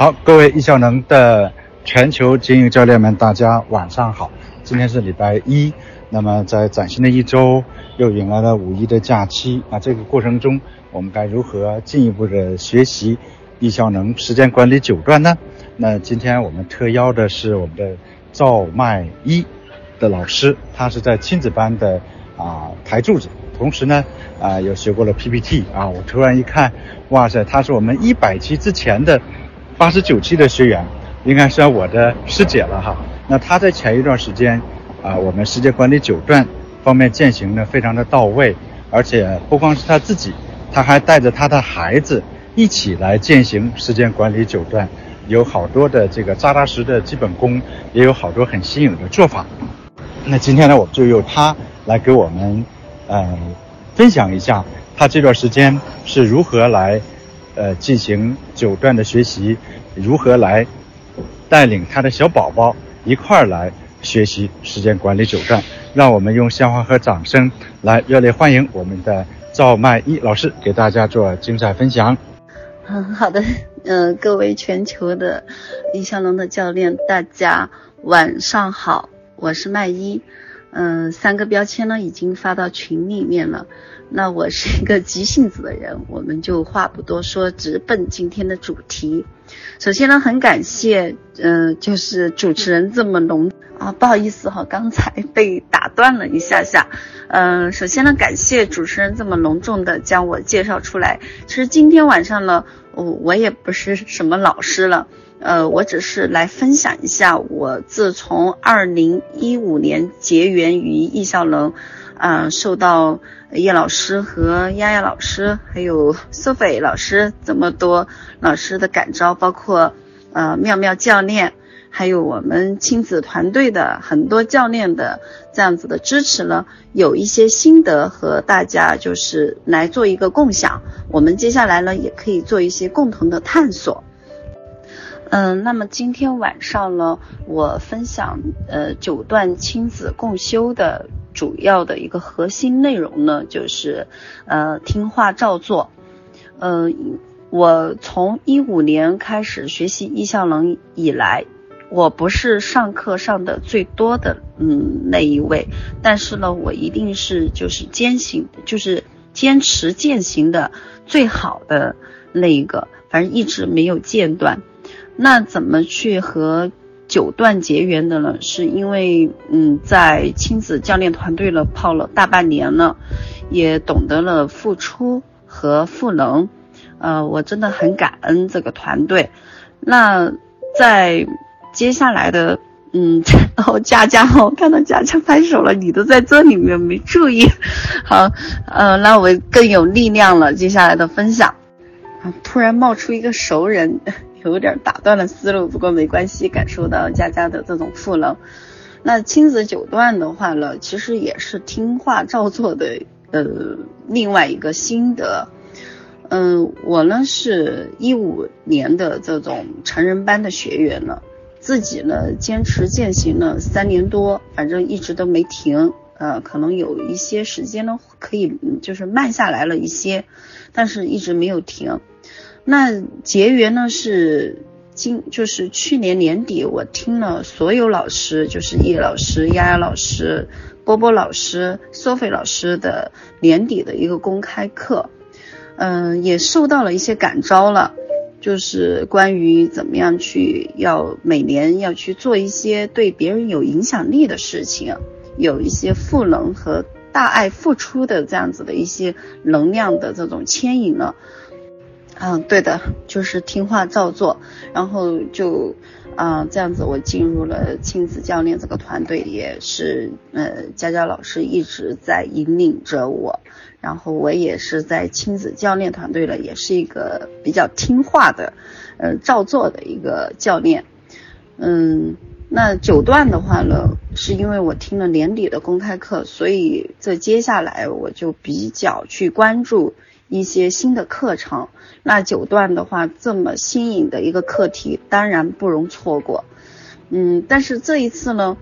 好，各位易效能的全球经营教练们，大家晚上好。今天是礼拜一，那么在崭新的一周又迎来了五一的假期啊。这个过程中，我们该如何进一步的学习易效能时间管理九段呢？那今天我们特邀的是我们的赵麦一的老师，他是在亲子班的啊台柱子。同时呢，啊，又学过了 PPT 啊，我突然一看，哇塞，他是我们一百期之前的八十九期的学员，应该算我的师姐了哈。那她在前一段时间，啊，我们时间管理九段方面践行的非常的到位，而且不光是她自己，她还带着她的孩子一起来践行时间管理九段，有好多的这个扎扎实的基本功，也有好多很新颖的做法。那今天呢，我就由他来给我们。呃，分享一下他这段时间是如何来，呃，进行九段的学习，如何来带领他的小宝宝一块儿来学习时间管理九段。让我们用鲜花和掌声来热烈欢迎我们的赵麦一老师，给大家做精彩分享。嗯，好的，嗯，各位全球的李小龙的教练，大家晚上好，我是麦一。嗯，三个标签呢已经发到群里面了。那我是一个急性子的人，我们就话不多说，直奔今天的主题。首先呢，很感谢，嗯，就是主持人这么隆啊，不好意思哈，刚才 被打断了一下下。嗯，首先呢，感谢主持人这么隆重的将我介绍出来。其实今天晚上呢，我我也不是什么老师了。呃，我只是来分享一下，我自从二零一五年结缘于易效能，啊，受到叶老师和丫丫老师，还有苏菲老师这么多老师的感召，包括呃妙妙教练，还有我们亲子团队的很多教练的这样子的支持呢，有一些心得和大家就是来做一个共享。我们接下来呢，也可以做一些共同的探索。嗯，那么今天晚上呢，我分享呃九段亲子共修的主要的一个核心内容呢，就是呃听话照做。嗯，我从一五年开始学习意向能以来，我不是上课上的最多的嗯那一位，但是呢，我一定是就是坚行就是坚持践行的最好的那一个，反正一直没有间断。那怎么去和九段结缘的呢？是因为，嗯，在亲子教练团队了泡了大半年了，也懂得了付出和赋能，呃，我真的很感恩这个团队。那在接下来的，嗯，哦，佳佳，我看到佳佳拍手了，你都在这里面没注意，好，呃，那我更有力量了。接下来的分享，啊，突然冒出一个熟人。有点打断了思路，不过没关系，感受到佳佳的这种赋能。那亲子九段的话呢，其实也是听话照做的，呃，另外一个心得。嗯，我呢是一五年的这种成人班的学员了，自己呢坚持践行了三年多，反正一直都没停。呃，可能有一些时间呢可以就是慢下来了一些，但是一直没有停。那结缘呢是今就是去年年底，我听了所有老师，就是叶老师、丫丫老师、波波老师、索菲老师的年底的一个公开课，嗯，也受到了一些感召了，就是关于怎么样去要每年要去做一些对别人有影响力的事情，有一些赋能和大爱付出的这样子的一些能量的这种牵引了。嗯，对的，就是听话照做，然后就，啊，这样子我进入了亲子教练这个团队，也是，呃，佳佳老师一直在引领着我，然后我也是在亲子教练团队了，也是一个比较听话的，呃，照做的一个教练。嗯，那九段的话呢，是因为我听了年底的公开课，所以这接下来我就比较去关注。一些新的课程，那九段的话，这么新颖的一个课题，当然不容错过。嗯，但是这一次呢，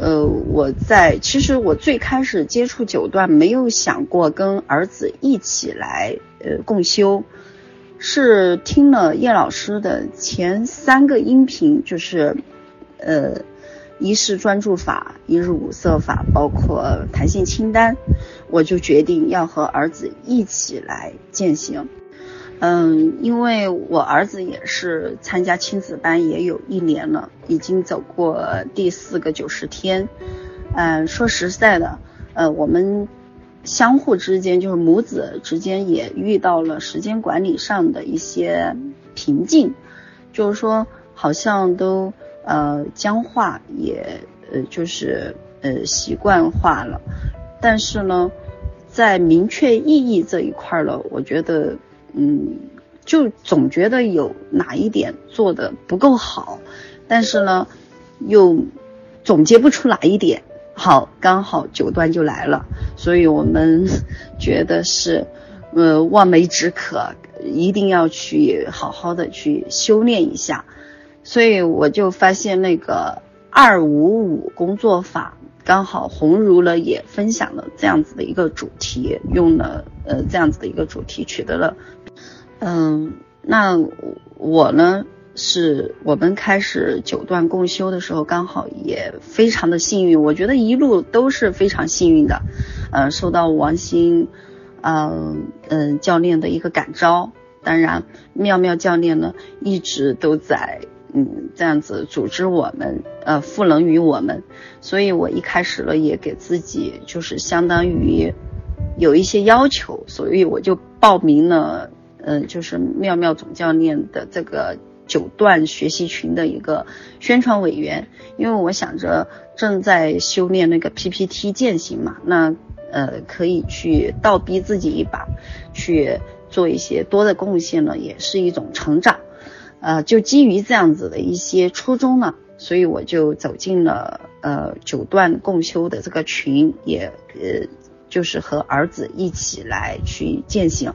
呃，我在其实我最开始接触九段，没有想过跟儿子一起来呃共修，是听了叶老师的前三个音频，就是呃一是专注法、一日五色法，包括弹性清单，我就决定要和儿子一起来践行。嗯，因为我儿子也是参加亲子班也有一年了，已经走过第四个九十天。嗯，说实在的，呃，我们相互之间就是母子之间也遇到了时间管理上的一些瓶颈，就是说好像都呃僵化，也呃就是呃习惯化了。但是呢，在明确意义这一块了，我觉得。嗯，就总觉得有哪一点做的不够好，但是呢，又总结不出哪一点好，刚好九段就来了，所以我们觉得是呃望梅止渴，一定要去好好的去修炼一下，所以我就发现那个二五五工作法，刚好红如了也分享了这样子的一个主题，用了呃这样子的一个主题取得了。嗯，那我呢？是我们开始九段共修的时候，刚好也非常的幸运。我觉得一路都是非常幸运的，呃，受到王鑫，嗯嗯教练的一个感召。当然，妙妙教练呢一直都在嗯这样子组织我们，呃赋能于我们。所以我一开始呢也给自己就是相当于有一些要求，所以我就报名了。嗯，就是妙妙总教练的这个九段学习群的一个宣传委员，因为我想着正在修炼那个 PPT 践行嘛，那呃可以去倒逼自己一把，去做一些多的贡献呢，也是一种成长。呃，就基于这样子的一些初衷呢，所以我就走进了呃九段共修的这个群，也呃就是和儿子一起来去践行。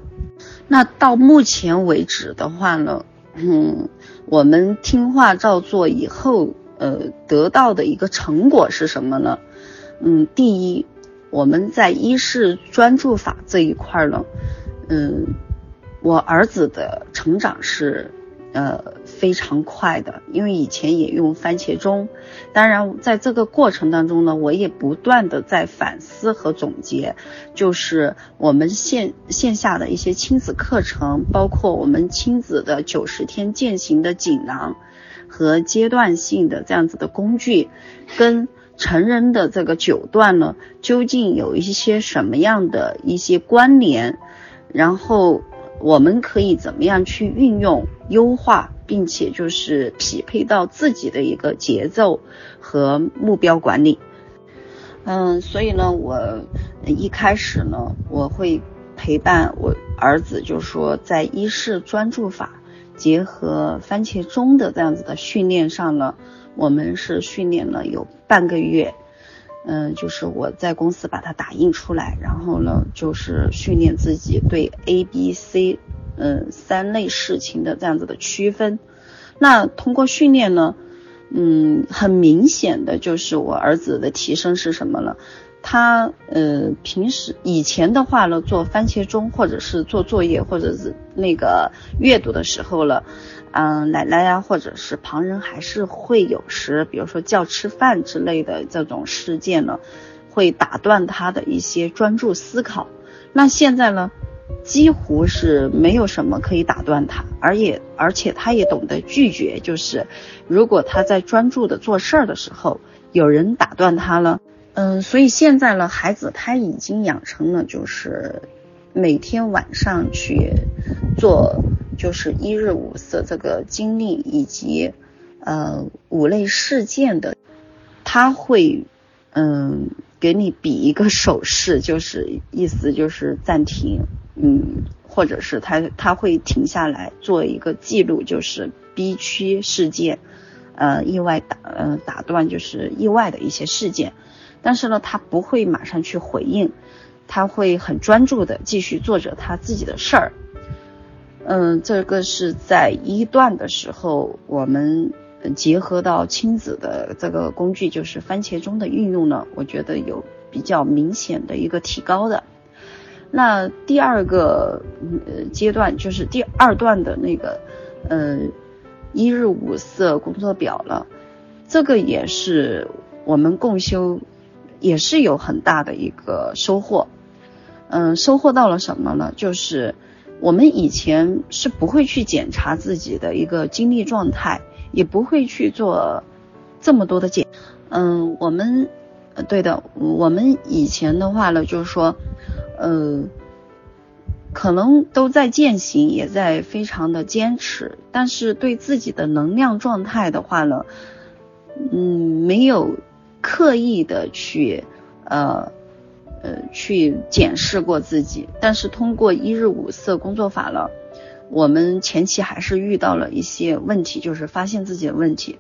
那到目前为止的话呢，嗯，我们听话照做以后，呃，得到的一个成果是什么呢？嗯，第一，我们在一式专注法这一块呢，嗯，我儿子的成长是。呃，非常快的，因为以前也用番茄钟，当然在这个过程当中呢，我也不断的在反思和总结，就是我们线线下的一些亲子课程，包括我们亲子的九十天践行的锦囊和阶段性的这样子的工具，跟成人的这个九段呢，究竟有一些什么样的一些关联，然后。我们可以怎么样去运用、优化，并且就是匹配到自己的一个节奏和目标管理。嗯，所以呢，我一开始呢，我会陪伴我儿子，就是说在一式专注法结合番茄钟的这样子的训练上呢，我们是训练了有半个月。嗯，就是我在公司把它打印出来，然后呢，就是训练自己对 A、B、C，嗯，三类事情的这样子的区分。那通过训练呢，嗯，很明显的就是我儿子的提升是什么了？他呃，平时以前的话呢，做番茄钟或者是做作业或者是那个阅读的时候了。嗯，奶奶呀，或者是旁人，还是会有时，比如说叫吃饭之类的这种事件呢，会打断他的一些专注思考。那现在呢，几乎是没有什么可以打断他，而也而且他也懂得拒绝，就是如果他在专注的做事儿的时候，有人打断他了，嗯，所以现在呢，孩子他已经养成了就是每天晚上去做。就是一日五色这个经历以及呃五类事件的，他会嗯给你比一个手势，就是意思就是暂停，嗯，或者是他他会停下来做一个记录，就是 B 区事件，呃意外打呃打断就是意外的一些事件，但是呢他不会马上去回应，他会很专注的继续做着他自己的事儿。嗯，这个是在一段的时候，我们结合到亲子的这个工具，就是番茄钟的运用呢，我觉得有比较明显的一个提高的。那第二个呃阶段就是第二段的那个呃一日五色工作表了，这个也是我们共修也是有很大的一个收获。嗯，收获到了什么呢？就是我们以前是不会去检查自己的一个精力状态，也不会去做这么多的检。嗯，我们，对的，我们以前的话呢，就是说，呃，可能都在践行，也在非常的坚持，但是对自己的能量状态的话呢，嗯，没有刻意的去，呃。呃，去检视过自己，但是通过一日五色工作法了，我们前期还是遇到了一些问题，就是发现自己的问题，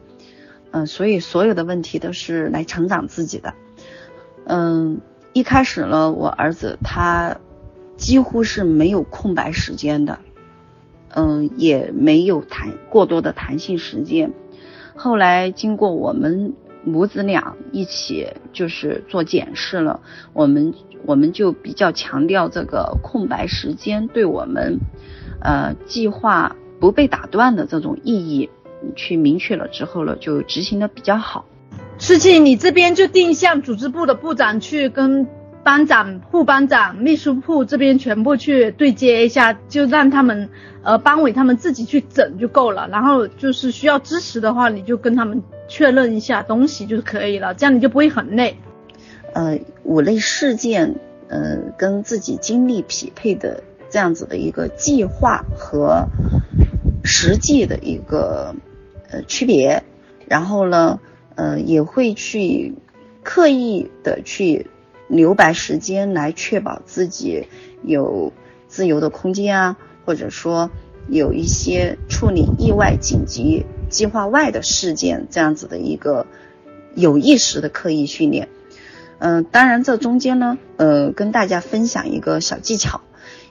嗯，所以所有的问题都是来成长自己的。嗯，一开始呢，我儿子他几乎是没有空白时间的，嗯，也没有弹过多的弹性时间。后来经过我们。母子俩一起就是做检视了，我们我们就比较强调这个空白时间对我们，呃，计划不被打断的这种意义，去明确了之后呢，就执行的比较好。事情你这边就定向组织部的部长去跟班长、副班长、秘书部这边全部去对接一下，就让他们呃班委他们自己去整就够了。然后就是需要支持的话，你就跟他们。确认一下东西就可以了，这样你就不会很累。呃，五类事件，呃，跟自己精力匹配的这样子的一个计划和实际的一个呃区别，然后呢，呃，也会去刻意的去留白时间来确保自己有自由的空间啊，或者说有一些处理意外紧急。计划外的事件，这样子的一个有意识的刻意训练。嗯，当然这中间呢，呃，跟大家分享一个小技巧。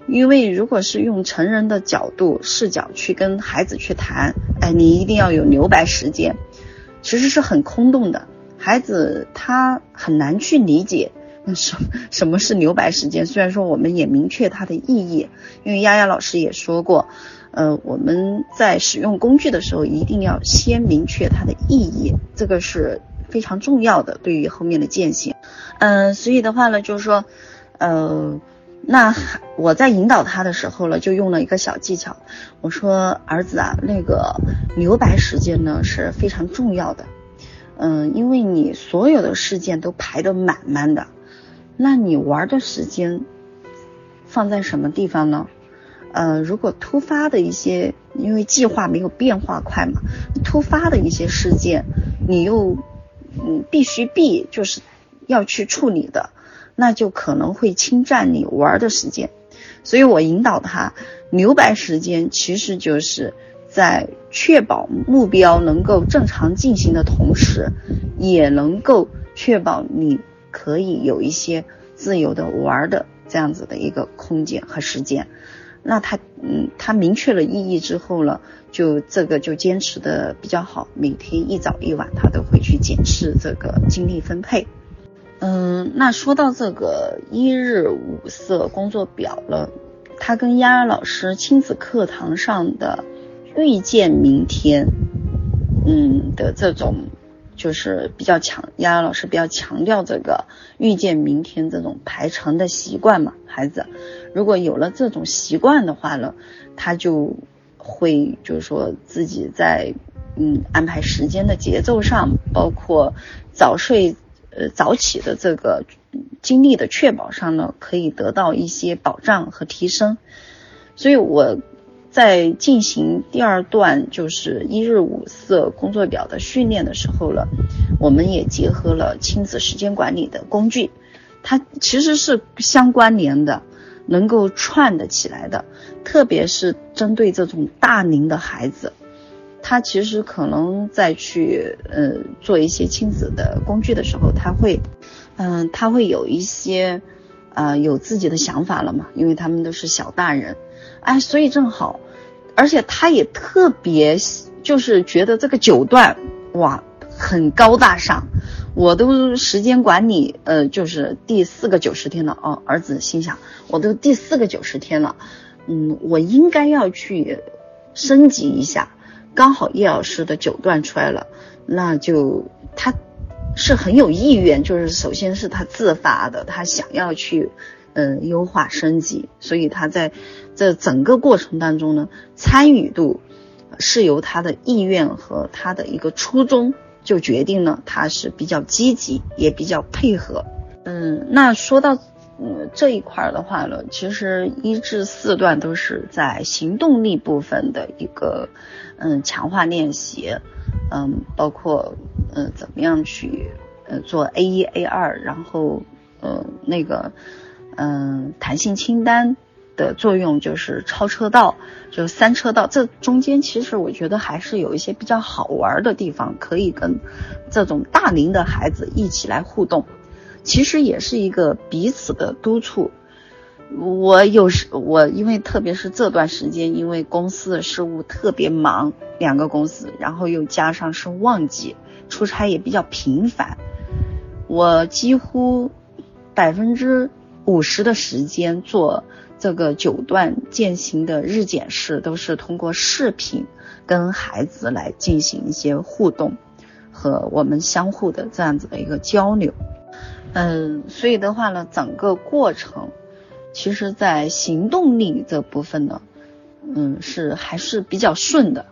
因为如果是用成人的角度视角去跟孩子去谈，哎，你一定要有留白时间，其实是很空洞的，孩子他很难去理解什 什么是留白时间。虽然说我们也明确它的意义，因为丫丫老师也说过。呃，我们在使用工具的时候，一定要先明确它的意义，这个是非常重要的，对于后面的践行。嗯，所以的话呢，就是说，呃，那我在引导他的时候呢，就用了一个小技巧，我说儿子啊，那个留白时间呢是非常重要的，嗯，因为你所有的事件都排得满满的，那你玩的时间放在什么地方呢？呃，如果突发的一些，因为计划没有变化快嘛，突发的一些事件，你又嗯必须必就是要去处理的，那就可能会侵占你玩的时间。所以我引导他留白时间，其实就是在确保目标能够正常进行的同时，也能够确保你可以有一些自由的玩的这样子的一个空间和时间。那他嗯，他明确了意义之后呢，就这个就坚持的比较好，每天一早一晚他都会去检视这个精力分配。嗯，那说到这个一日五色工作表了，他跟丫丫老师亲子课堂上的遇见明天，嗯的这种。就是比较强，丫丫老师比较强调这个遇见明天这种排程的习惯嘛。孩子如果有了这种习惯的话呢，他就会就是说自己在嗯安排时间的节奏上，包括早睡呃早起的这个精力的确保上呢，可以得到一些保障和提升。所以我。在进行第二段就是一日五色工作表的训练的时候了，我们也结合了亲子时间管理的工具，它其实是相关联的，能够串得起来的。特别是针对这种大龄的孩子，他其实可能在去呃做一些亲子的工具的时候，他会嗯他会有一些呃有自己的想法了嘛，因为他们都是小大人，哎，所以正好。而且他也特别，就是觉得这个九段哇很高大上，我都时间管理，呃，就是第四个九十天了哦。儿子心想，我都第四个九十天了，嗯，我应该要去升级一下。刚好叶老师的九段出来了，那就他是很有意愿，就是首先是他自发的，他想要去嗯优化升级，所以他在这整个过程当中呢，参与度是由他的意愿和他的一个初衷。就决定了他是比较积极，也比较配合。嗯，那说到嗯这一块的话呢，其实一至四段都是在行动力部分的一个嗯强化练习，嗯，包括嗯怎么样去呃做 A 一 A 二，然后呃那个嗯弹性清单。的作用就是超车道，就是三车道，这中间其实我觉得还是有一些比较好玩的地方，可以跟这种大龄的孩子一起来互动，其实也是一个彼此的督促。我有时我因为特别是这段时间，因为公司的事务特别忙，两个公司，然后又加上是旺季，出差也比较频繁，我几乎百分之五十的时间做。这个九段践行的日检式都是通过视频跟孩子来进行一些互动和我们相互的这样子的一个交流，嗯，所以的话呢，整个过程其实在行动力这部分呢，嗯，是还是比较顺的，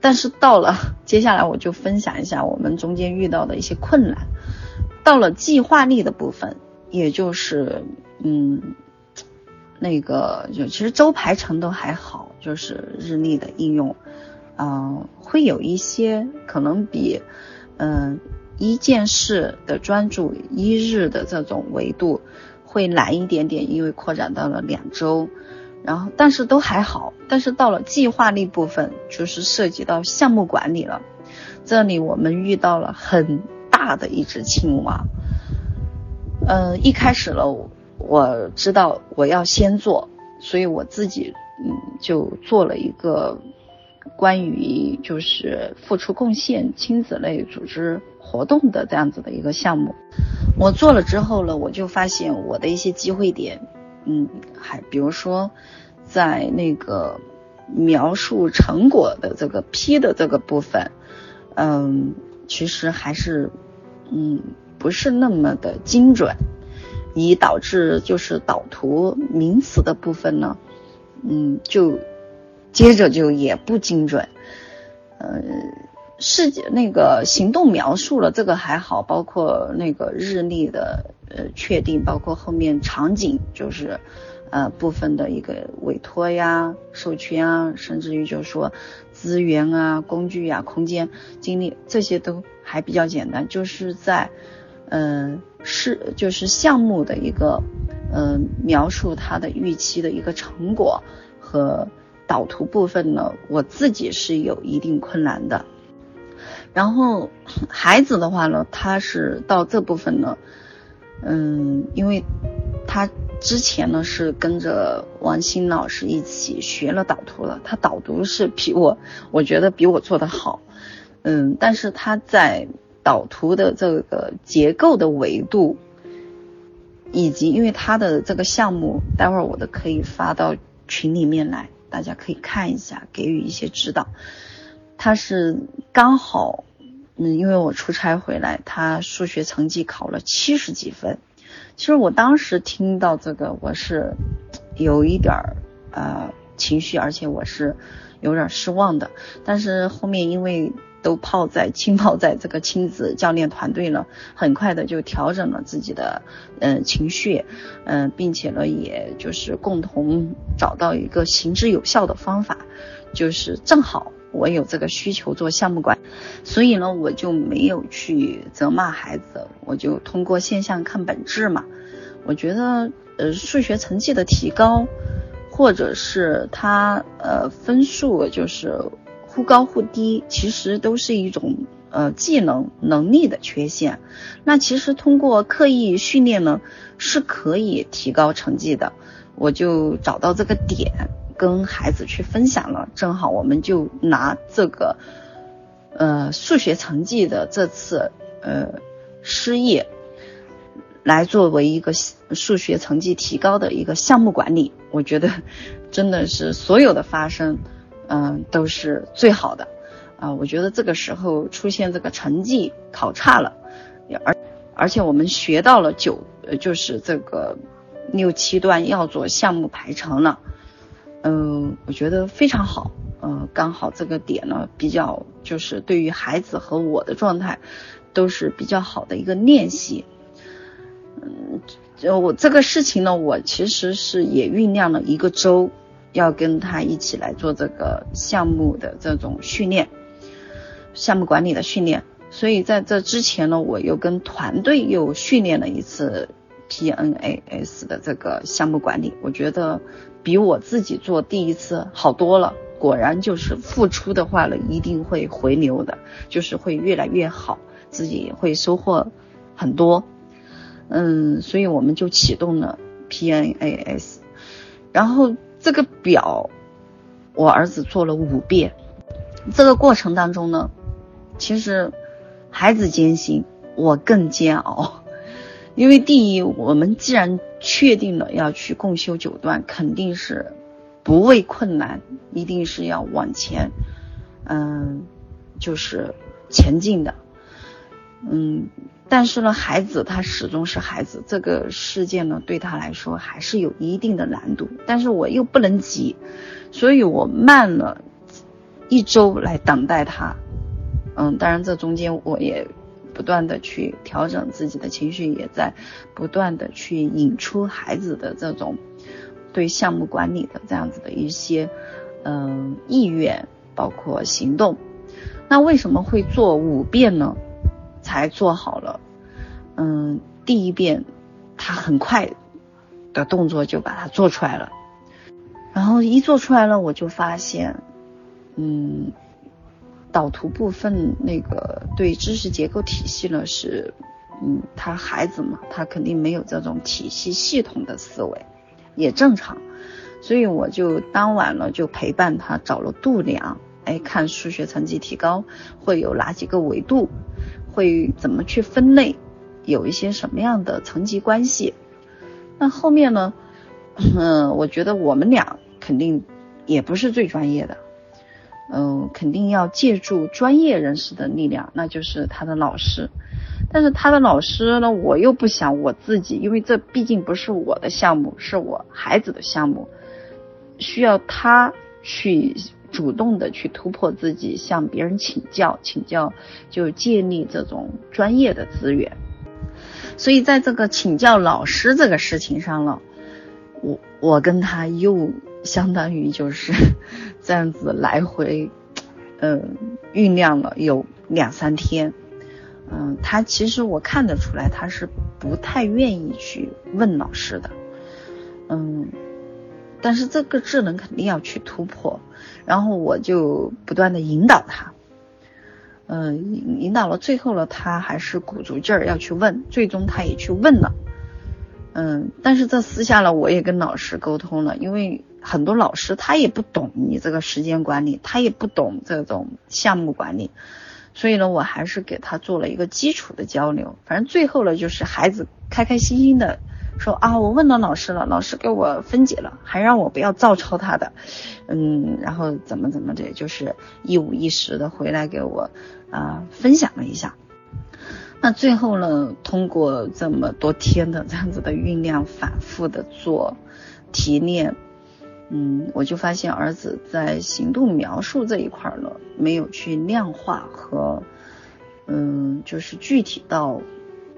但是到了接下来我就分享一下我们中间遇到的一些困难，到了计划力的部分，也就是嗯。那个就其实周排程都还好，就是日历的应用，嗯，会有一些可能比嗯一件事的专注一日的这种维度会难一点点，因为扩展到了两周，然后但是都还好，但是到了计划力部分，就是涉及到项目管理了，这里我们遇到了很大的一只青蛙，嗯，一开始了。我知道我要先做，所以我自己嗯就做了一个关于就是付出贡献亲子类组织活动的这样子的一个项目。我做了之后呢，我就发现我的一些机会点，嗯，还比如说在那个描述成果的这个 P 的这个部分，嗯，其实还是嗯不是那么的精准。以导致就是导图名词的部分呢，嗯，就接着就也不精准，呃，是那个行动描述了这个还好，包括那个日历的呃确定，包括后面场景就是呃部分的一个委托呀、授权啊，甚至于就是说资源啊、工具呀、空间、精力这些都还比较简单，就是在嗯。是，就是项目的一个，嗯，描述它的预期的一个成果和导图部分呢，我自己是有一定困难的。然后孩子的话呢，他是到这部分呢，嗯，因为他之前呢是跟着王鑫老师一起学了导图了，他导图是比我，我觉得比我做的好，嗯，但是他在。导图的这个结构的维度，以及因为它的这个项目，待会儿我都可以发到群里面来，大家可以看一下，给予一些指导。他是刚好，嗯，因为我出差回来，他数学成绩考了七十几分。其实我当时听到这个，我是有一点儿呃情绪，而且我是有点失望的。但是后面因为。都泡在浸泡在这个亲子教练团队了，很快的就调整了自己的嗯情绪，嗯，并且呢，也就是共同找到一个行之有效的方法，就是正好我有这个需求做项目管，所以呢，我就没有去责骂孩子，我就通过现象看本质嘛。我觉得呃数学成绩的提高，或者是他呃分数就是。忽高忽低，其实都是一种呃技能能力的缺陷。那其实通过刻意训练呢，是可以提高成绩的。我就找到这个点，跟孩子去分享了。正好我们就拿这个呃数学成绩的这次呃失业，来作为一个数学成绩提高的一个项目管理，我觉得真的是所有的发生，嗯，都是最好的。啊，我觉得这个时候出现这个成绩考差了，而而且我们学到了九，呃，就是这个六七段要做项目排程了，嗯，我觉得非常好，嗯，刚好这个点呢比较就是对于孩子和我的状态都是比较好的一个练习，嗯，我这个事情呢，我其实是也酝酿了一个周，要跟他一起来做这个项目的这种训练。项目管理的训练，所以在这之前呢，我又跟团队又训练了一次 PNAS 的这个项目管理，我觉得比我自己做第一次好多了。果然就是付出的话呢，一定会回流的，就是会越来越好，自己会收获很多。嗯，所以我们就启动了 PNAS，然后这个表我儿子做了五遍，这个过程当中呢。其实，孩子艰辛，我更煎熬。因为第一，我们既然确定了要去共修九段，肯定是不畏困难，一定是要往前，嗯，就是前进的。嗯，但是呢，孩子他始终是孩子，这个事件呢，对他来说还是有一定的难度。但是我又不能急，所以我慢了一周来等待他。嗯，当然，这中间我也不断的去调整自己的情绪，也在不断的去引出孩子的这种对项目管理的这样子的一些嗯意愿，包括行动。那为什么会做五遍呢？才做好了。嗯，第一遍他很快的动作就把它做出来了，然后一做出来了，我就发现，嗯。导图部分那个对知识结构体系呢是，嗯，他孩子嘛，他肯定没有这种体系系统的思维，也正常，所以我就当晚了就陪伴他找了度量，哎，看数学成绩提高会有哪几个维度，会怎么去分类，有一些什么样的层级关系。那后面呢，嗯，我觉得我们俩肯定也不是最专业的。嗯，肯定要借助专业人士的力量，那就是他的老师。但是他的老师呢，我又不想我自己，因为这毕竟不是我的项目，是我孩子的项目，需要他去主动的去突破自己，向别人请教，请教就建立这种专业的资源。所以在这个请教老师这个事情上了，我我跟他又。相当于就是 这样子来回，嗯，酝酿了有两三天，嗯，他其实我看得出来他是不太愿意去问老师的，嗯，但是这个智能肯定要去突破，然后我就不断的引导他，嗯，引导了最后呢，他还是鼓足劲儿要去问，最终他也去问了，嗯，但是这私下呢，我也跟老师沟通了，因为。很多老师他也不懂你这个时间管理，他也不懂这种项目管理，所以呢，我还是给他做了一个基础的交流。反正最后呢，就是孩子开开心心的说啊，我问了老师了，老师给我分解了，还让我不要照抄他的，嗯，然后怎么怎么的，就是一五一十的回来给我啊分享了一下。那最后呢，通过这么多天的 这样子的酝酿，反复的做提炼。嗯，我就发现儿子在行动描述这一块呢，没有去量化和，嗯，就是具体到，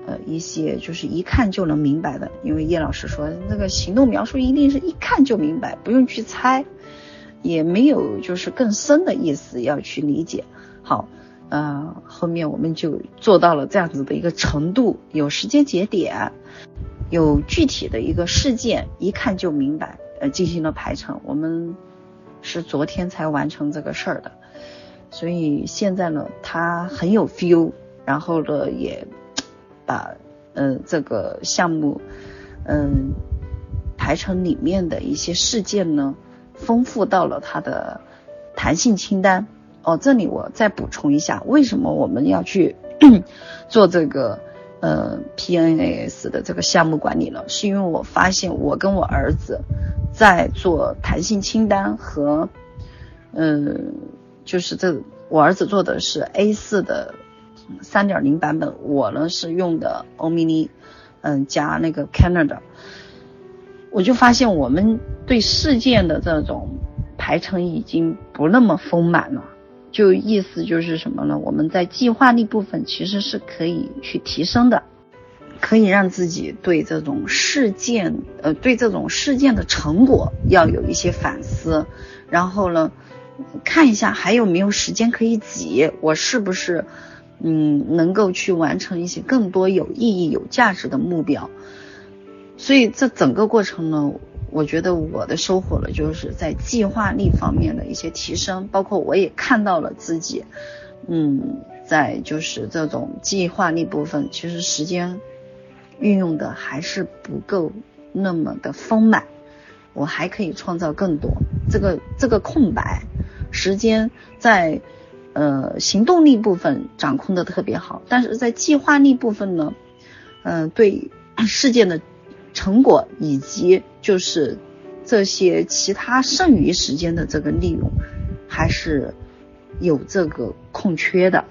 呃，一些就是一看就能明白的。因为叶老师说，那个行动描述一定是一看就明白，不用去猜，也没有就是更深的意思要去理解。好，呃，后面我们就做到了这样子的一个程度，有时间节点，有具体的一个事件，一看就明白。呃，进行了排程，我们是昨天才完成这个事儿的，所以现在呢，他很有 feel，然后呢，也把嗯这个项目嗯排程里面的一些事件呢，丰富到了他的弹性清单。哦，这里我再补充一下，为什么我们要去 做这个？呃 PNAS 的这个项目管理了，是因为我发现我跟我儿子在做弹性清单和，嗯，就是这我儿子做的是 A 四的三点零版本，我呢是用的欧米尼，嗯，加那个 Canada，我就发现我们对事件的这种排程已经不那么丰满了。就意思就是什么呢？我们在计划力部分其实是可以去提升的，可以让自己对这种事件，呃，对这种事件的成果要有一些反思，然后呢，看一下还有没有时间可以挤，我是不是，嗯，能够去完成一些更多有意义、有价值的目标。所以这整个过程呢。我觉得我的收获了，就是在计划力方面的一些提升，包括我也看到了自己，嗯，在就是这种计划力部分，其实时间运用的还是不够那么的丰满，我还可以创造更多。这个这个空白时间在呃行动力部分掌控的特别好，但是在计划力部分呢，嗯，对事件的。成果以及就是这些其他剩余时间的这个利用，还是有这个空缺的。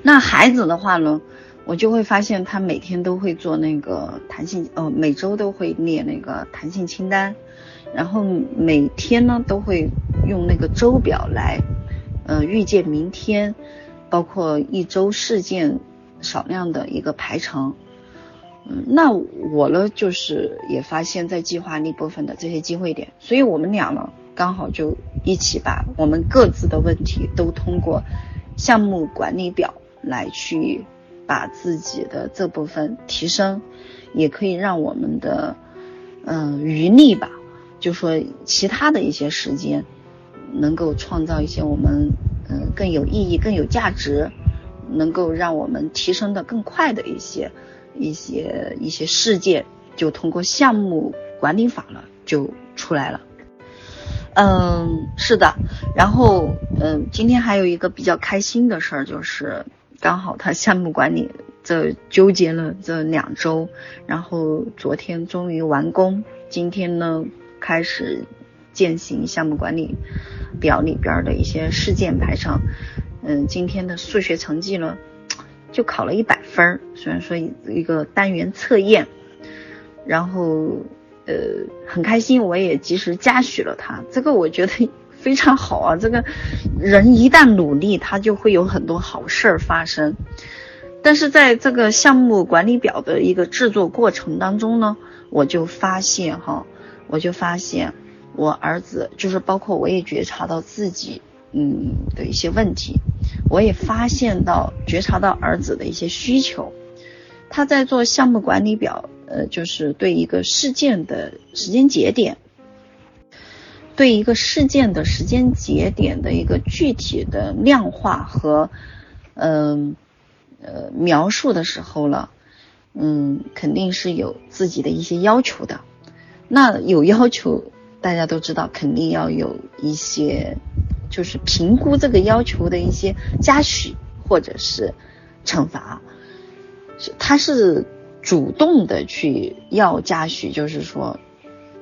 那孩子的话呢，我就会发现他每天都会做那个弹性，呃，每周都会列那个弹性清单，然后每天呢都会用那个周表来，呃，预见明天，包括一周事件少量的一个排程。嗯，那我呢，就是也发现，在计划那部分的这些机会点，所以我们俩呢，刚好就一起把我们各自的问题都通过项目管理表来去把自己的这部分提升，也可以让我们的嗯余力吧，就说其他的一些时间，能够创造一些我们嗯更有意义、更有价值，能够让我们提升的更快的一些。一些一些事件就通过项目管理法了就出来了，嗯，是的，然后嗯，今天还有一个比较开心的事儿，就是刚好他项目管理这纠结了这两周，然后昨天终于完工，今天呢开始践行项目管理表里边的一些事件排程，嗯，今天的数学成绩呢。就考了一百分儿，虽然说一个单元测验，然后呃很开心，我也及时嘉许了他，这个我觉得 非常好啊。这个人一旦努力，他就会有很多好事儿发生。但是在这个项目管理表的一个制作过程当中呢，我就发现哈，我就发现我儿子就是包括我也觉察到自己嗯的一些问题。我也发现到、觉察到儿子的一些需求，他在做项目管理表，呃，就是对一个事件的时间节点，对一个事件的时间节点的一个具体的量化和，嗯，呃，描述的时候了，嗯，肯定是有自己的一些要求的。那有要求，大家都知道，肯定要有一些。就是评估这个要求的一些嘉许或者是惩罚，是他是主动的去要嘉许，就是说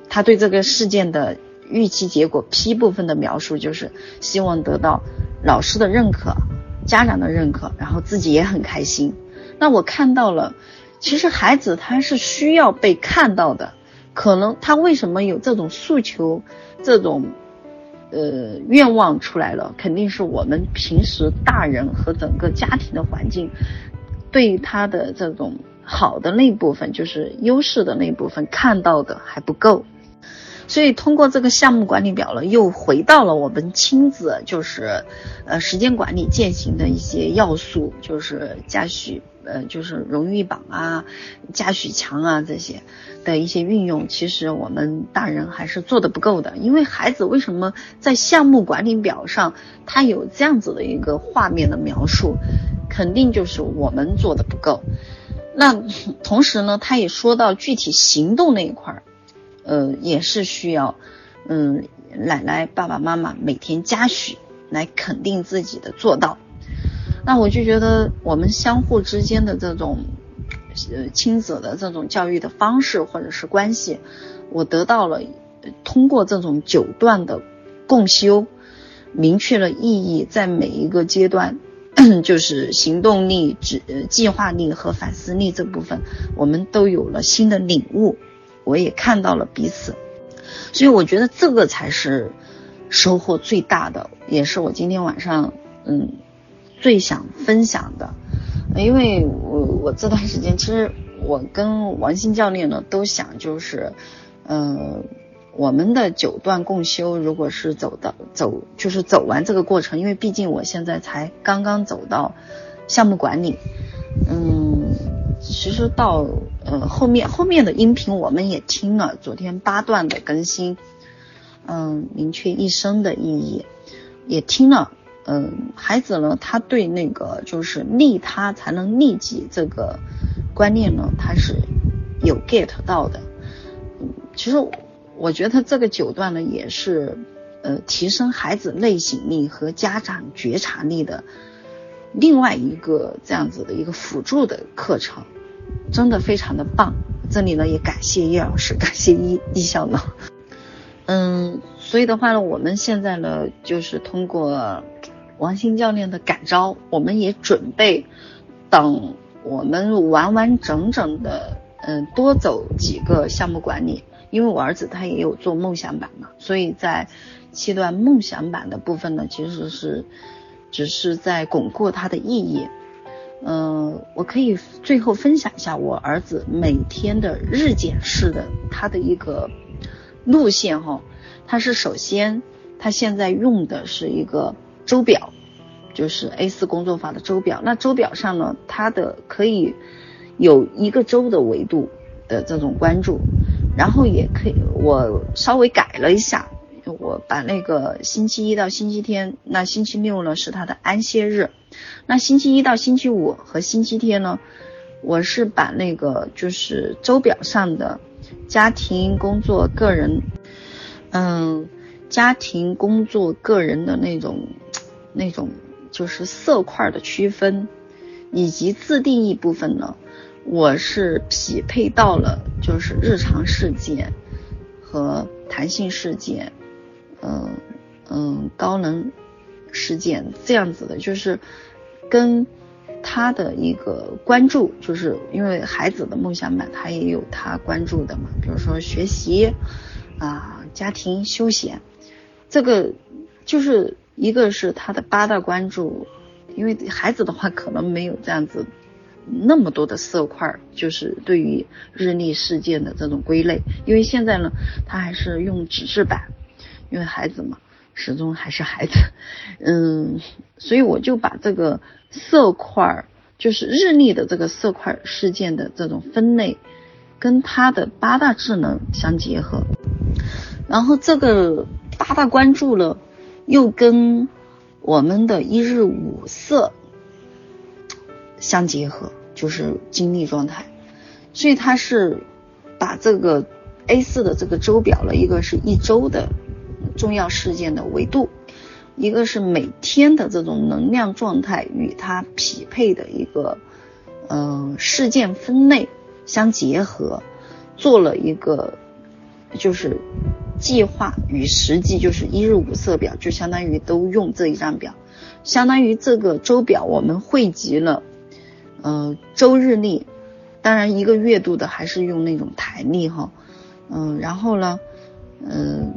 他对这个事件的预期结果 P 部分的描述，就是希望得到老师的认可、家长的认可，然后自己也很开心。那我看到了，其实孩子他是需要被看到的，可能他为什么有这种诉求，这种。呃，愿望出来了，肯定是我们平时大人和整个家庭的环境，对他的这种好的那部分，就是优势的那部分看到的还不够，所以通过这个项目管理表了，又回到了我们亲子就是呃时间管理践行的一些要素，就是嘉许。呃，就是荣誉榜啊、嘉许墙啊这些的一些运用，其实我们大人还是做的不够的。因为孩子为什么在项目管理表上他有这样子的一个画面的描述，肯定就是我们做的不够。那同时呢，他也说到具体行动那一块儿，呃，也是需要嗯奶奶、爸爸妈妈每天嘉许来肯定自己的做到。那我就觉得我们相互之间的这种呃亲子的这种教育的方式或者是关系，我得到了通过这种九段的共修，明确了意义，在每一个阶段，就是行动力、计计划力和反思力这部分，我们都有了新的领悟，我也看到了彼此，所以我觉得这个才是收获最大的，也是我今天晚上嗯最想分享的。因为我我这段时间其实我跟王鑫教练呢都想就是，呃，我们的九段共修如果是走到走就是走完这个过程，因为毕竟我现在才刚刚走到项目管理，嗯，其实到呃后面后面的音频我们也听了，昨天八段的更新，嗯，明确一生的意义也听了。嗯，孩子呢，他对那个就是利他才能利己这个观念呢，他是有 get 到的。嗯，其实我觉得这个九段呢，也是呃提升孩子内省力和家长觉察力的另外一个这样子的一个辅助的课程，真的非常的棒。这里呢，也感谢叶老师，感谢易易小能。嗯，所以的话呢，我们现在呢，就是通过。王鑫教练的感召，我们也准备等我们完完整整的，嗯，多走几个项目管理。因为我儿子他也有做梦想版嘛，所以在七段梦想版的部分呢，其实是只是在巩固它的意义。嗯，我可以最后分享一下我儿子每天的日检式的他的一个路线哈。他是首先他现在用的是一个。周表就是 A 四工作法的周表，那周表上呢，它的可以有一个周的维度的这种关注，然后也可以我稍微改了一下，我把那个星期一到星期天，那星期六呢是他的安歇日，那星期一到星期五和星期天呢，我是把那个就是周表上的家庭、工作、个人，嗯，家庭、工作、个人的那种。那种就是色块的区分，以及自定义部分呢，我是匹配到了就是日常事件和弹性事件，嗯嗯高能事件这样子的，就是跟他的一个关注，就是因为孩子的梦想版他也有他关注的嘛，比如说学习啊、家庭、休闲，这个就是。一个是他的八大关注，因为孩子的话可能没有这样子那么多的色块，就是对于日历事件的这种归类。因为现在呢，他还是用纸质版，因为孩子嘛，始终还是孩子，嗯，所以我就把这个色块儿，就是日历的这个色块事件的这种分类，跟他的八大智能相结合，然后这个八大关注了。又跟我们的一日五色相结合，就是精力状态，所以它是把这个 A 四的这个周表了，一个是一周的重要事件的维度，一个是每天的这种能量状态与它匹配的一个嗯事件分类相结合，做了一个就是。计划与实际就是一日五色表，就相当于都用这一张表，相当于这个周表我们汇集了，呃周日历，当然一个月度的还是用那种台历哈，嗯，然后呢，嗯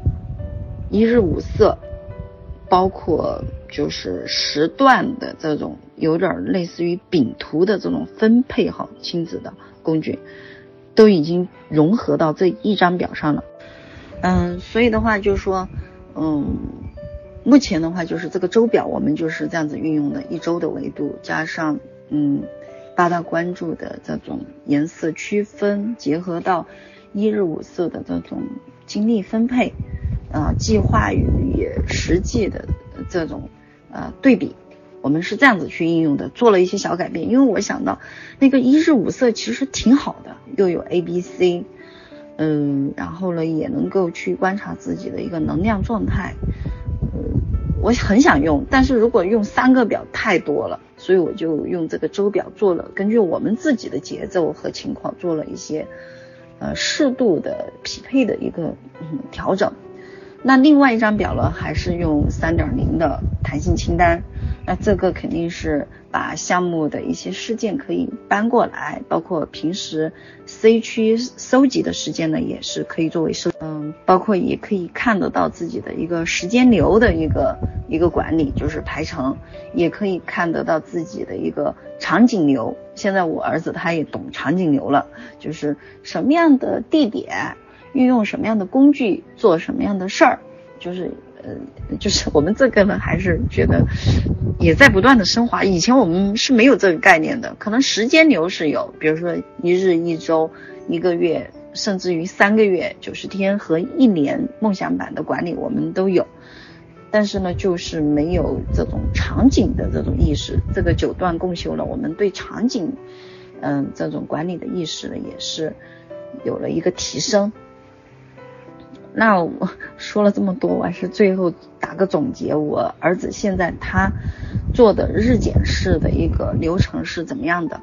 一日五色，包括就是时段的这种有点类似于饼图的这种分配哈，亲子的工具都已经融合到这一张表上了。嗯，所以的话就是说，嗯，目前的话就是这个周表我们就是这样子运用的，一周的维度加上嗯八大关注的这种颜色区分，结合到一日五色的这种精力分配，啊，计划与实际的这种呃对比，我们是这样子去应用的，做了一些小改变，因为我想到那个一日五色其实挺好的，又有 A B C。嗯，然后呢，也能够去观察自己的一个能量状态。我很想用，但是如果用三个表太多了，所以我就用这个周表做了，根据我们自己的节奏和情况做了一些呃适度的匹配的一个调整。那另外一张表呢，还是用三点零的弹性清单。那这个肯定是把项目的一些事件可以搬过来，包括平时 C 区收集的时间呢，也是可以作为收，嗯，包括也可以看得到自己的一个时间流的一个一个管理，就是排程，也可以看得到自己的一个场景流。现在我儿子他也懂场景流了，就是什么样的地点，运用什么样的工具，做什么样的事儿，就是。呃，就是我们这个呢，还是觉得也在不断的升华。以前我们是没有这个概念的，可能时间流是有，比如说一日、一周、一个月，甚至于三个月、九十天和一年梦想版的管理我们都有，但是呢，就是没有这种场景的这种意识。这个九段共修了，我们对场景，嗯，这种管理的意识呢，也是有了一个提升。那我说了这么多，我还是最后打个总结。我儿子现在他做的日检式的一个流程是怎么样的？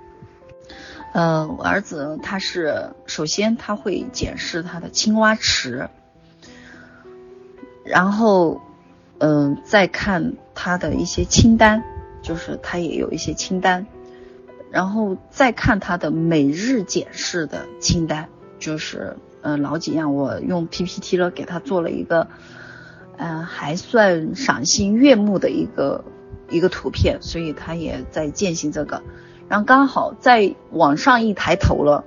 呃，我儿子他是首先他会检视他的青蛙池，然后嗯再看他的一些清单，就是他也有一些清单，然后再看他的每日检视的清单，就是。嗯，老几样，我用 PPT 了给他做了一个，嗯，还算赏心悦目的一个一个图片，所以他也在践行这个。然后刚好再往上一抬头了，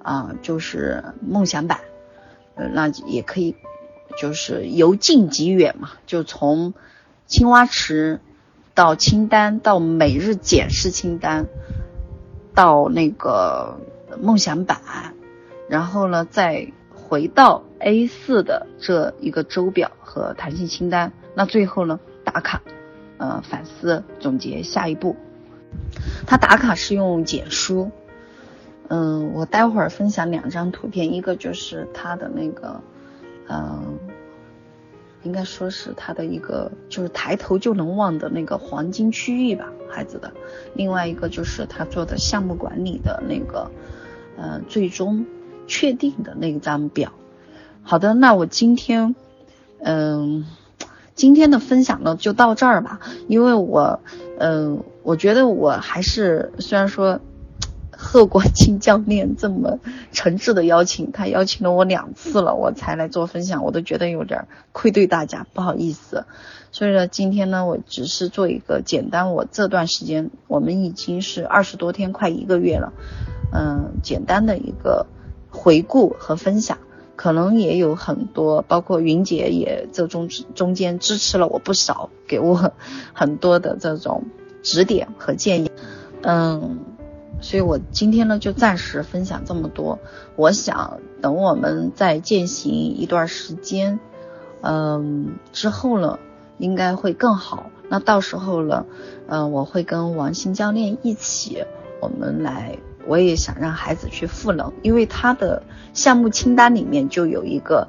啊，就是梦想版，那也可以，就是由近及远嘛，就从青蛙池到清单，到每日检视清单，到那个梦想版。然后呢，再回到 A4 的这一个周表和弹性清单，那最后呢打卡，呃反思总结下一步。他打卡是用简书，嗯，我待会儿分享两张图片，一个就是他的那个，嗯，应该说是他的一个就是抬头就能望的那个黄金区域吧，孩子的。另外一个就是他做的项目管理的那个，呃，最终。确定的那一张表。好的，那我今天，嗯，今天的分享呢就到这儿吧。因为我，嗯，我觉得我还是虽然说贺国清教练这么诚挚的邀请，他邀请了我两次了，我才来做分享，我都觉得有点愧对大家，不好意思。所以说，今天呢，我只是做一个简单，我这段时间我们已经是二十多天，快一个月了，嗯，简单的一个。回顾和分享，可能也有很多，包括云姐也这中中间支持了我不少，给我很多的这种指点和建议。嗯，所以我今天呢就暂时分享这么多。我想等我们再践行一段时间，嗯之后呢应该会更好。那到时候呢，嗯我会跟王鑫教练一起，我们来。我也想让孩子去赋能，因为他的项目清单里面就有一个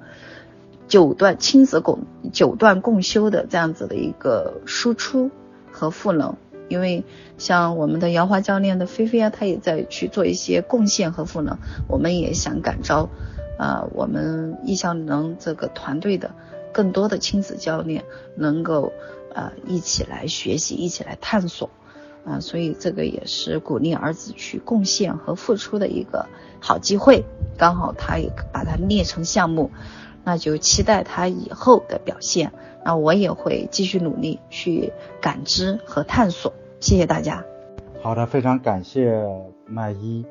九段亲子共九段共修的这样子的一个输出和赋能。因为像我们的姚华教练的菲菲啊，她也在去做一些贡献和赋能。我们也想感召啊，我们易效能这个团队的更多的亲子教练能够啊一起来学习，一起来探索。啊，所以这个也是鼓励儿子去贡献和付出的一个好机会。刚好他也把它列成项目，那就期待他以后的表现。那我也会继续努力去感知和探索。谢谢大家。好的，非常感谢麦一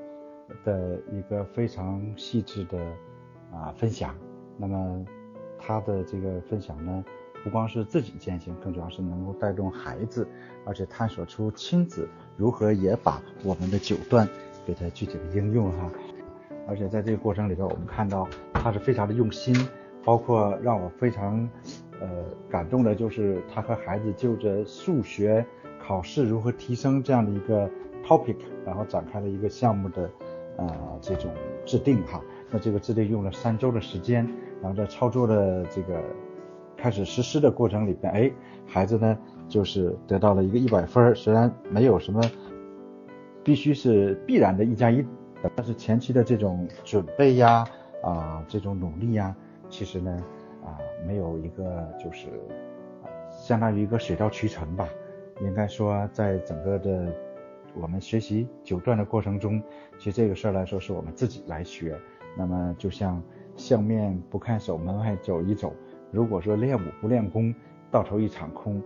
的一个非常细致的啊分享。那么他的这个分享呢？不光是自己践行，更主要是能够带动孩子，而且探索出亲子如何也把我们的九段给它具体的应用哈。而且在这个过程里边，我们看到他是非常的用心，包括让我非常呃感动的就是他和孩子就着数学考试如何提升这样的一个 topic，然后展开了一个项目的呃这种制定哈。那这个制定用了三周的时间，然后在操作的这个。开始实施的过程里边，哎，孩子呢就是得到了一个一百分，虽然没有什么必须是必然的一加一，但是前期的这种准备呀，啊，这种努力呀，其实呢，啊，没有一个就是相当于一个水到渠成吧。应该说，在整个的我们学习九段的过程中，其实这个事儿来说是我们自己来学。那么就像相面不看手，门外走一走。如果说练武不练功，到头一场空。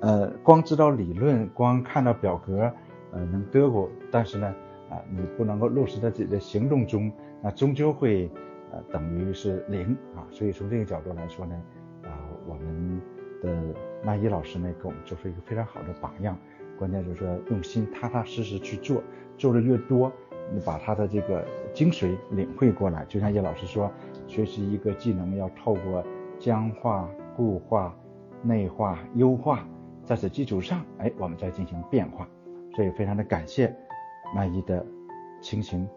呃，光知道理论，光看到表格，呃，能得过，但是呢，啊，你不能够落实在自己的行动中，那终究会呃等于是零啊。所以从这个角度来说呢，啊，我们的麦一老师呢，给我们做出一个非常好的榜样。关键就是说用心踏踏实实去做，做的越多，你把他的这个精髓领会过来。就像叶老师说，学习一个技能要透过僵化、固化、内化、优化，在此基础上，哎，我们再进行变化。所以非常的感谢麦一的倾情